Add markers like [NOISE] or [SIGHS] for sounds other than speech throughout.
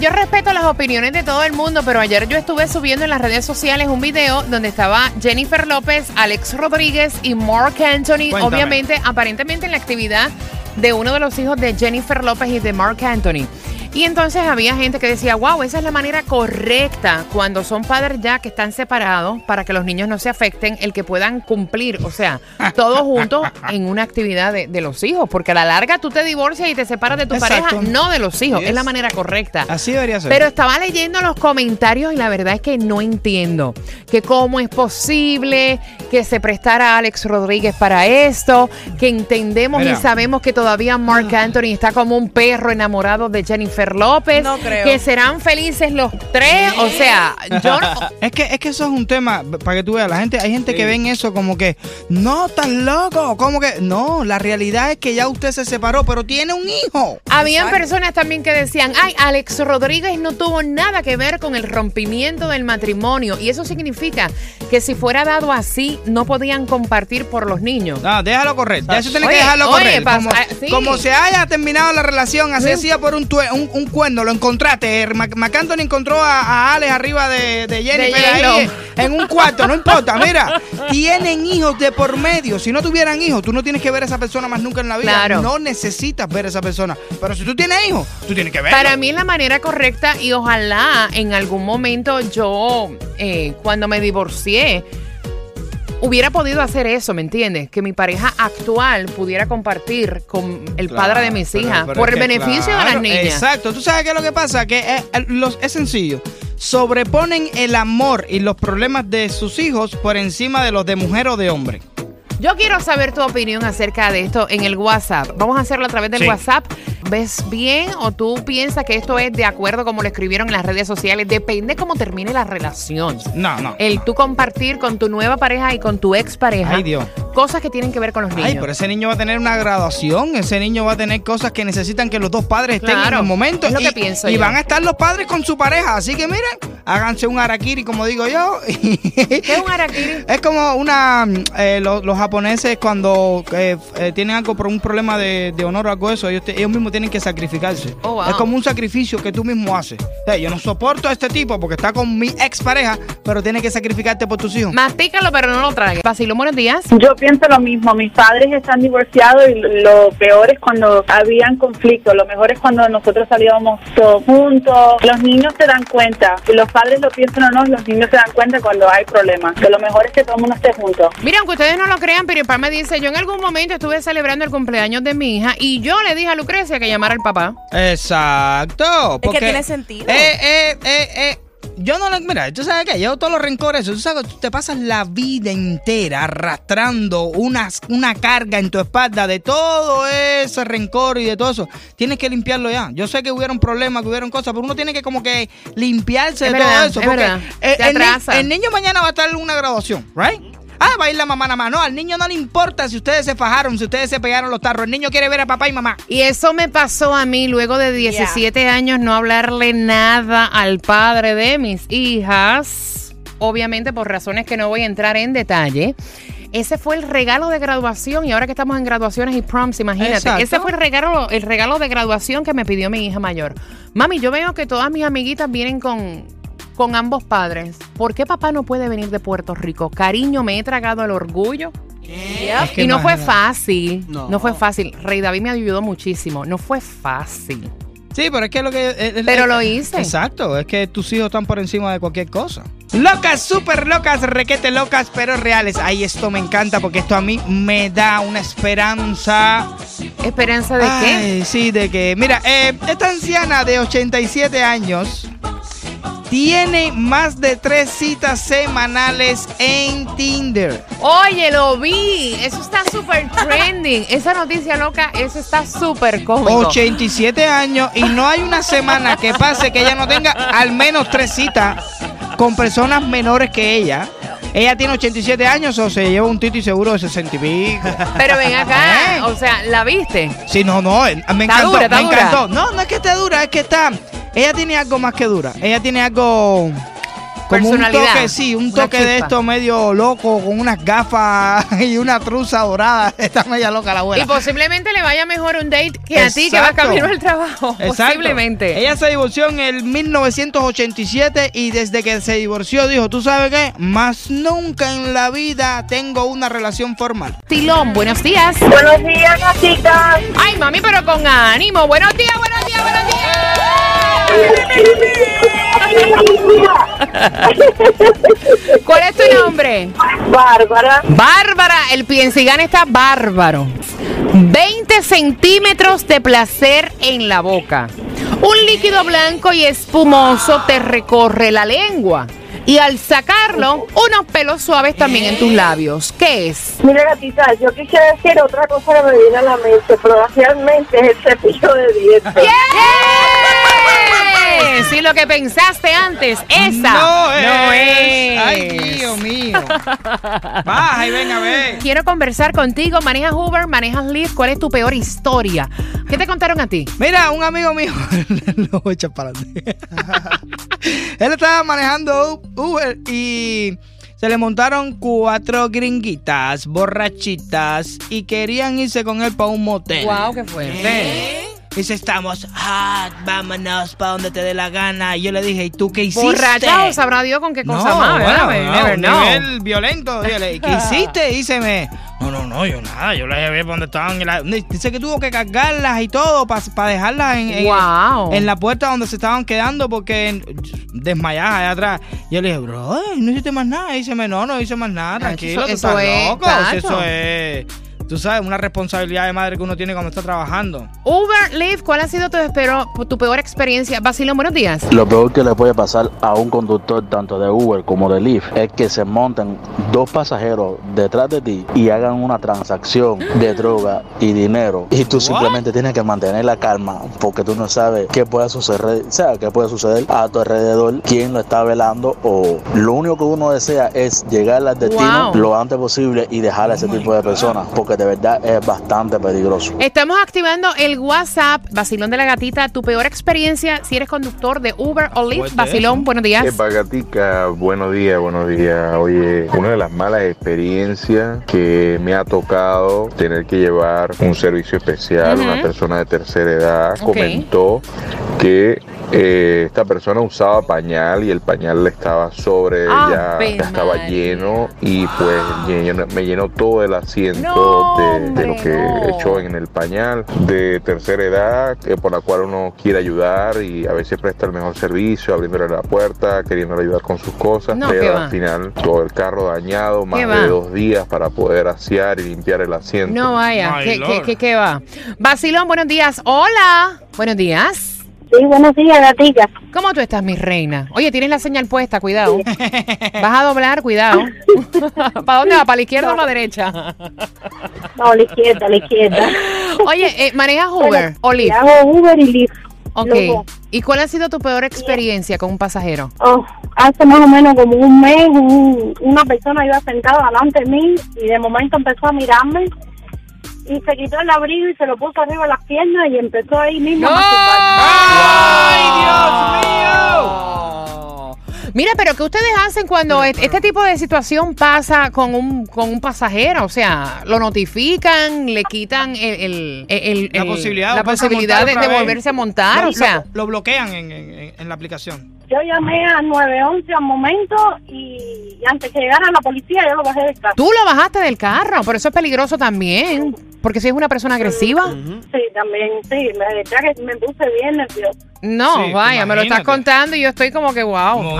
Yo respeto las opiniones de todo el mundo, pero ayer yo estuve subiendo en las redes sociales un video donde estaba Jennifer López, Alex Rodríguez y Mark Anthony, Cuéntame. obviamente, aparentemente en la actividad de uno de los hijos de Jennifer López y de Mark Anthony. Y entonces había gente que decía, wow, esa es la manera correcta cuando son padres ya que están separados para que los niños no se afecten, el que puedan cumplir, o sea, todos juntos en una actividad de, de los hijos, porque a la larga tú te divorcias y te separas de tu Exacto. pareja, no de los hijos, Yes. es la manera correcta. Así debería ser. Pero estaba leyendo los comentarios y la verdad es que no entiendo que cómo es posible que se prestara Alex Rodríguez para esto, que entendemos Mira. y sabemos que todavía Mark [SIGHS] Anthony está como un perro enamorado de Jennifer López, No creo. que serán felices los tres, o sea, yo no- [LAUGHS] es que es que eso es un tema para que tú veas la gente hay gente que ven eso como que no estás loco como que no la realidad es que ya usted se separó pero tiene un hijo Habían personas también que decían, ay, Alex Rodríguez no tuvo nada que ver con el rompimiento del matrimonio. Y eso significa que si fuera dado así, no podían compartir por los niños. no déjalo correr ya eso tiene Oye, que dejarlo oye, correr como, ah, sí. como se haya terminado la relación así Sí. decía por un, tue- un, un cuerno lo encontraste Mac- McAnthony encontró a, a Alex arriba de, de Jennifer ahí J-Lo. en un cuarto no importa [LAUGHS] mira tienen hijos de por medio si no tuvieran hijos tú no tienes que ver a esa persona más nunca en la vida Claro. no necesitas ver a esa persona pero si tú tienes hijos tú tienes que verlo Para mí es la manera correcta y ojalá en algún momento yo, eh, cuando me divorcié, hubiera podido hacer eso, ¿me entiendes? Que mi pareja actual pudiera compartir con el padre de mis hijas pero- por el beneficio de las niñas. Exacto. ¿Tú sabes qué es lo que pasa? Que eh, eh, los, es sencillo. Sobreponen el amor y los problemas de sus hijos por encima de los de mujer o de hombre. Yo quiero saber tu opinión acerca de esto en el WhatsApp. Vamos a hacerlo a través del Sí. WhatsApp. ¿Ves bien o tú piensas que esto es de acuerdo como lo escribieron en las redes sociales? Depende cómo termine la relación. No, no. El tú compartir con tu nueva pareja y con tu expareja Ay, Dios. cosas que tienen que ver con los niños. Ay, pero ese niño va a tener una graduación, ese niño va a tener cosas que necesitan que los dos padres estén Claro, en el momento. es lo y, que pienso y yo. van a estar los padres con su pareja. Así que miren, háganse un harakiri, como digo yo. [LAUGHS] ¿Qué es un harakiri? Es como una. eh, lo- los japoneses, cuando eh, eh, tienen algo por un problema de, de honor o algo de eso, ellos, te- ellos mismos tienen que sacrificarse. Oh, wow. Es como un sacrificio que tú mismo haces. O sea, yo no soporto a este tipo porque está con mi expareja, pero tiene que sacrificarte por tus hijos. Mastícalo, pero no lo tragues. Basilio, buenos días. Yo pienso lo mismo, mis padres están divorciados y lo peor es cuando habían conflictos, lo mejor es cuando nosotros salíamos todos juntos, los niños se dan cuenta, los padres lo piensan o no, los niños se dan cuenta cuando hay problemas, que lo mejor es que todo el mundo esté junto. Mira, aunque ustedes no lo crean, pero el papá me dice, yo en algún momento estuve celebrando el cumpleaños de mi hija y yo le dije a Lucrecia que llamara al papá. Exacto. Es que porque- tiene sentido. Eh, eh, eh, eh. Yo no lo. Mira, tú sabes qué, yo todos los rencores, tú sabes, tú te pasas la vida entera arrastrando una, una carga en tu espalda de todo ese rencor y de todo eso. Tienes que limpiarlo ya. Yo sé que hubieron problemas, que hubieron cosas, pero uno tiene que como que limpiarse Es de verdad, todo eso. es porque el, el niño mañana va a estar en una graduación, ¿right? Va a ir la mamá nada más. No, al niño no le importa si ustedes se fajaron, si ustedes se pegaron los tarros. El niño quiere ver a papá y mamá. Y eso me pasó a mí luego de 17 años no hablarle nada al padre de mis hijas, obviamente por razones que no voy a entrar en detalle. Ese fue el regalo de graduación y ahora que estamos en graduaciones y proms, imagínate, Exacto. ese fue el regalo, el regalo de graduación que me pidió mi hija mayor. Mami, yo veo que todas mis amiguitas vienen con, con ambos padres. ¿Por qué papá no puede venir de Puerto Rico? Cariño, me he tragado el orgullo. Es que y no fue fácil. No. No. fue fácil. Rey David me ayudó muchísimo. No fue fácil. Sí, pero es que lo que... Pero eh, lo hice. Exacto, es que tus hijos están por encima de cualquier cosa. Locas, súper locas, requete locas, pero reales. Ay, esto me encanta porque esto a mí me da una esperanza. ¿Esperanza de qué? Sí, de que... Mira, eh, esta anciana de 87 años tiene más de tres citas semanales en Tinder. Oye, lo vi. Eso está súper trending. Esa noticia loca, eso está súper cómico. 87 años y no hay una semana que pase que ella no tenga al menos tres citas con personas menores que ella. Ella tiene 87 años o se lleva un tito y seguro de 60 y pico. Pero ven acá, ¿Eh? o sea, ¿la viste? Sí, no, no, eh, me Está encantó, dura, me dura. encantó. No, no es que esté dura, es que está. Ella tiene algo más que dura. Ella tiene algo. Como un Personalidad, toque, sí, un toque de esto medio loco, con unas gafas [LAUGHS] y una truza dorada. [LAUGHS] Está media loca la abuela. Y posiblemente le vaya mejor un date que a ti que vas camino al trabajo. Exacto. Posiblemente. Ella se divorció en el 1987 y desde que se divorció dijo, ¿tú sabes qué? Más nunca en la vida tengo una relación formal. Tilón, buenos días. Buenos días, chicas. Ay, mami, pero con ánimo. Buenos días, buenos días, buenos días. ¿Cuál es tu nombre? Bárbara. Bárbara, el piensigán está bárbaro. 20 centímetros de placer en la boca. Un líquido blanco y espumoso te recorre la lengua. Y al sacarlo, unos pelos suaves también en tus labios. ¿Qué es? Mira, gatita, yo quisiera decir otra cosa que me viene a la mente, pero realmente es el cepillo de dientes. ¡Yeah! Si lo que pensaste antes, esa No es. no es. Ay, Dios mío. Baja y venga a ver. Quiero conversar contigo. ¿Manejas Uber? ¿Manejas Lyft? ¿Cuál es tu peor historia? ¿Qué te contaron a ti? Mira, un amigo mío, [LAUGHS] lo voy a echar para adelante. [LAUGHS] Él estaba manejando Uber y se le montaron cuatro gringuitas, borrachitas, y querían irse con él para un motel. Wow, qué fuerte. Dice, estamos hot, vámonos para donde te dé la gana. Y yo le dije, ¿y tú qué hiciste? Borracha o sabrá Dios con qué cosa no, más, ¿verdad? bueno, no, never un know. nivel violento. Dígale, ¿y ¿qué [LAUGHS] hiciste? Díceme. No, no, no, yo nada. Yo la llevé por donde estaban. la- Dice que tuvo que cargarlas y todo para dejarlas en, en- Wow. en la puerta donde se estaban quedando porque desmayadas allá atrás. Yo le dije, bro, no hiciste más nada. Díceme, no, no hice más nada. Tranquilo, eso- tú eso estás es, loco. Eso es, tú sabes, una responsabilidad de madre que uno tiene cuando está trabajando. Uber, Lyft, ¿cuál ha sido tu, espero- tu peor experiencia? Basilón, buenos días. Lo peor que le puede pasar a un conductor tanto de Uber como de Lyft es que se monten dos pasajeros detrás de ti y hagan una transacción de droga y dinero y tú What? simplemente tienes que mantener la calma porque tú no sabes qué puede suceder, o sea, qué puede suceder a tu alrededor, quién lo está velando o lo único que uno desea es llegar al destino Wow. lo antes posible y dejar a ese Oh tipo de personas porque de verdad es bastante peligroso. Estamos activando el WhatsApp, Basilón de la Gatita, tu peor experiencia si eres conductor de Uber o Lyft. Basilón, buenos días. Epa, gatica, buenos días, buenos días. Oye, una de las malas experiencias que me ha tocado tener que llevar un servicio especial, una persona de tercera edad, comentó que eh, esta persona usaba pañal y el pañal le estaba sobre ella, Ave estaba María. lleno y pues llenó- me llenó todo el asiento No, de, lo que no. echó en el pañal de tercera edad eh, por la cual uno quiere ayudar y a veces presta el mejor servicio abriéndole la puerta queriéndole ayudar con sus cosas No, ¿qué pero va? al final todo el carro dañado más de dos días para poder asear y limpiar el asiento No vaya, ¿qué, qué, qué, qué va? Basilón, buenos días. Hola, buenos días. Sí, buenos días, gatita. ¿Cómo tú estás, mi reina? Oye, tienes la señal puesta, cuidado. [LAUGHS] Vas a doblar, cuidado. [LAUGHS] ¿Para dónde va? ¿Para la izquierda o la derecha? No, la izquierda, la izquierda. [LAUGHS] Oye, eh, ¿manejas Uber o Lyft? Hago Uber y Lyft. Ok. ¿Y cuál ha sido tu peor experiencia con un pasajero? Oh, hace más o menos como un mes, un- una persona iba sentada delante de mí y de momento empezó a mirarme y se quitó el abrigo y se lo puso arriba de las piernas y empezó ahí mismo a masturbarse. ¡Ay, Dios mío! Mira, pero ¿qué ustedes hacen cuando et- este tipo de situación pasa con un, con un pasajero? O sea, ¿lo notifican? ¿Le quitan el, el- el- La posibilidad, la de volverse a posibilidad montar de, otra de vez. volverse a montar? Lo- o sea, lo, lo bloquean en, en- en la aplicación. Yo llamé al 911 al momento y antes que llegara la policía yo lo bajé del carro. tú lo bajaste del carro, pero eso es peligroso también. Porque si es una persona agresiva. Sí, también, sí, que me puse bien nerviosa. No, Sí, vaya, me lo estás contando y yo estoy como que wow.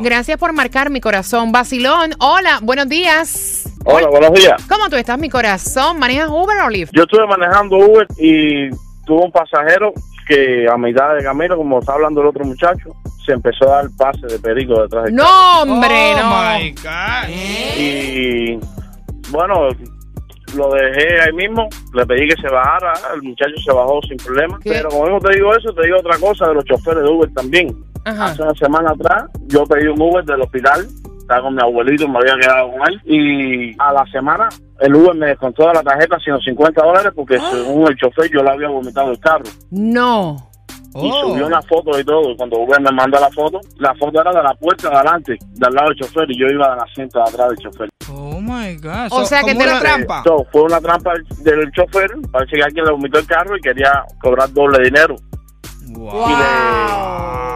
Gracias por marcar mi corazón. Basilón, hola, buenos días. Hola, buenos días. ¿Cómo tú estás, mi corazón? ¿Manejas Uber o Lyft? Yo estuve manejando Uber y tuve un pasajero que a mitad de camino, como está hablando el otro muchacho, se empezó a dar pase de perico detrás del carro. No, hombre, oh no. my God. Y bueno, lo dejé ahí mismo, le pedí que se bajara, el muchacho se bajó sin problema. ¿Qué? Pero como te digo eso, te digo otra cosa de los choferes de Uber también. Ajá. Hace una semana atrás yo pedí un Uber del hospital, estaba con mi abuelito, me había quedado con él, y a la semana el Uber me descontó de la tarjeta 150 dólares porque Ah. según el chofer yo le había vomitado el carro. No. Y Oh. subió una foto y todo. Cuando Uber me manda la foto, la foto era de la puerta de adelante, del lado del chofer, y yo iba del asiento de atrás del chofer. Oh my God. O sea que te una trampa. So, fue una trampa del chofer, parece que alguien le vomitó el carro y quería cobrar doble dinero. Wow. Y le-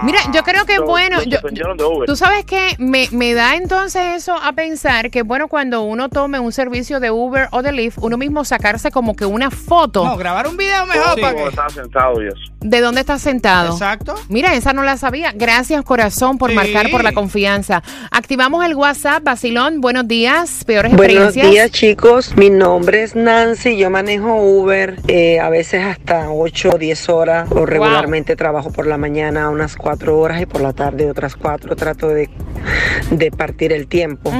Mira, yo creo que so, bueno, yo, suspendieron de Uber. tú sabes que me, me da entonces eso a pensar que bueno, cuando uno tome un servicio de Uber o de Lyft, uno mismo sacarse como que una foto No, grabar un video mejor Sí, para que. estaba sentado eso. de dónde estás sentado. Exacto. Mira, esa no la sabía. Gracias, corazón, por Sí. marcar por la confianza. Activamos el WhatsApp, Basilón. Buenos días. Peores Buenos experiencias. días chicos, mi nombre es Nancy, yo manejo Uber eh, a veces hasta 8 o 10 horas o regularmente trabajo por la mañana unas 4 horas y por la tarde otras 4, trato de, de partir el tiempo.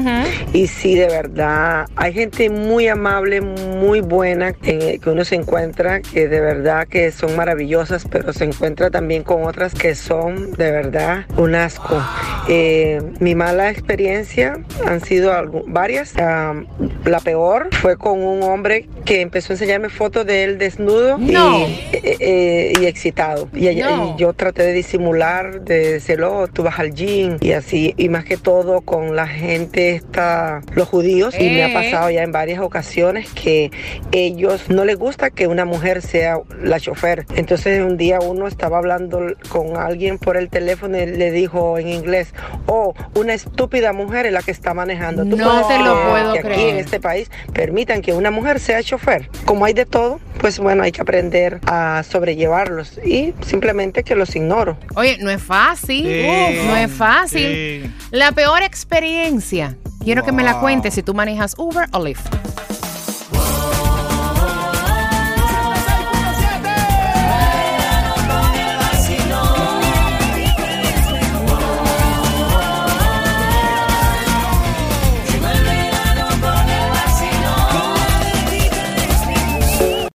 Y sí, de verdad, hay gente muy amable, muy buena eh, que uno se encuentra, que de verdad que son maravillosas, pero se encuentra también con otras que son de verdad un asco. Eh, mi mala experiencia han sido varias. La peor fue con un hombre que empezó a enseñarme fotos de él desnudo y, eh, eh, y excitado. Y, ella- No. y yo traté de disimular, de decirlo, "Oh, tú vas al gym y así, y más que todo con la gente esta, los judíos, y me ha pasado ya en varias ocasiones que ellos no les gusta que una mujer sea la chofer. Entonces un día uno estaba hablando con alguien por el teléfono y le dijo en inglés, oh, una estúpida mujer es la que está manejando. ¿Tú No puedes te lo creer puedo que aquí creer. en este país permitan que una mujer sea chofer. Como hay de todo, pues bueno, hay que aprender a sobrellevarlos y simplemente que los ignoro. Oye, no es fácil. Sí. Uf, no es fácil. Sí. La peor experiencia. Quiero que me la cuentes si tú manejas Uber o Lyft.